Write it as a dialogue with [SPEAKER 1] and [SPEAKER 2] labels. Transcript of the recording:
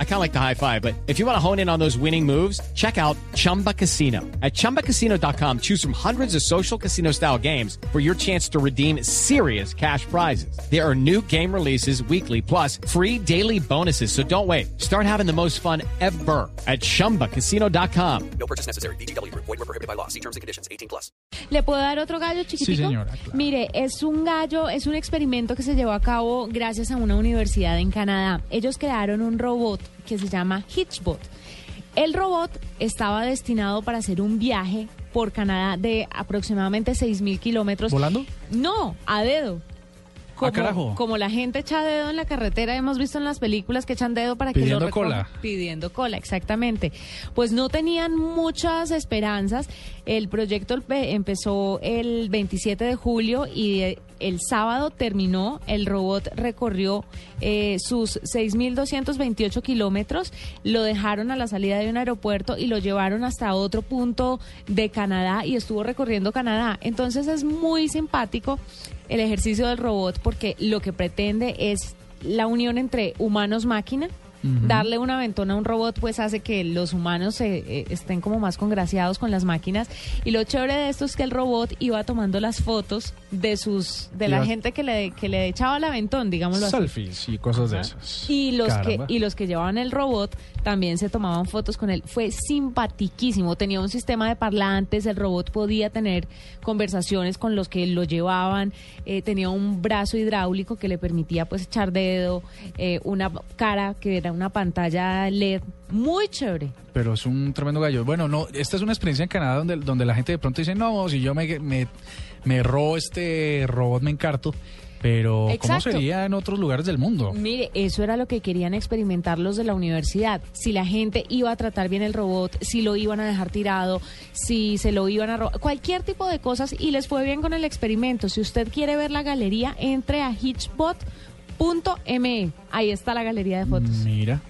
[SPEAKER 1] I kind of like the high five, but if you want to hone in on those winning moves, check out Chumba Casino. At chumbacasino.com, choose from hundreds of social casino style games for your chance to redeem serious cash prizes. There are new game releases weekly, plus free daily bonuses. So don't wait. Start having the most fun ever at chumbacasino.com.
[SPEAKER 2] No purchase necessary. BGW. Void were prohibited by law. See terms and conditions. 18 plus.
[SPEAKER 3] ¿Le puedo dar otro gallo chiquitico?
[SPEAKER 4] señora, claro.
[SPEAKER 3] Mire, es un gallo, es un experimento que se llevó a cabo gracias a una universidad en Canadá. Ellos crearon un robot que se llama Hitchbot. El robot estaba destinado para hacer un viaje por Canadá de aproximadamente 6.000 kilómetros.
[SPEAKER 4] ¿Volando?
[SPEAKER 3] No, a dedo. Como,
[SPEAKER 4] carajo.
[SPEAKER 3] como la gente echa dedo en la carretera, hemos visto en las películas que echan dedo para que
[SPEAKER 4] Pidiendo
[SPEAKER 3] lo recojan.
[SPEAKER 4] cola.
[SPEAKER 3] Pidiendo cola, exactamente. Pues no tenían muchas esperanzas. El proyecto empe- empezó el 27 de julio y eh, el sábado terminó. El robot recorrió eh, sus 6.228 kilómetros, lo dejaron a la salida de un aeropuerto y lo llevaron hasta otro punto de Canadá y estuvo recorriendo Canadá. Entonces es muy simpático el ejercicio del robot porque lo que pretende es la unión entre humanos-máquina. Darle una ventona a un robot pues hace que los humanos eh, eh, estén como más congraciados con las máquinas y lo chévere de esto es que el robot iba tomando las fotos de sus de la gente que le que le echaba el aventón, digámoslo así.
[SPEAKER 4] Selfies y cosas de esas.
[SPEAKER 3] Y los
[SPEAKER 4] Caramba.
[SPEAKER 3] que y los que llevaban el robot también se tomaban fotos con él. Fue simpatiquísimo. Tenía un sistema de parlantes. El robot podía tener conversaciones con los que lo llevaban. eh, tenía un brazo hidráulico que le permitía pues echar dedo. eh, una cara que era una pantalla LED muy chévere.
[SPEAKER 4] Pero es un tremendo gallo. Bueno, no, esta es una experiencia en Canadá donde, donde la gente de pronto dice, no, si yo me, me, me robo este robot me encarto. Pero, ¿cómo sería en otros lugares del mundo?
[SPEAKER 3] Mire, eso era lo que querían experimentar los de la universidad. Si la gente iba a tratar bien el robot, si lo iban a dejar tirado, si se lo iban a robar, cualquier tipo de cosas y les fue bien con el experimento. Si usted quiere ver la galería, entre a hitchbot.me. Ahí está la galería de fotos.
[SPEAKER 4] Mira.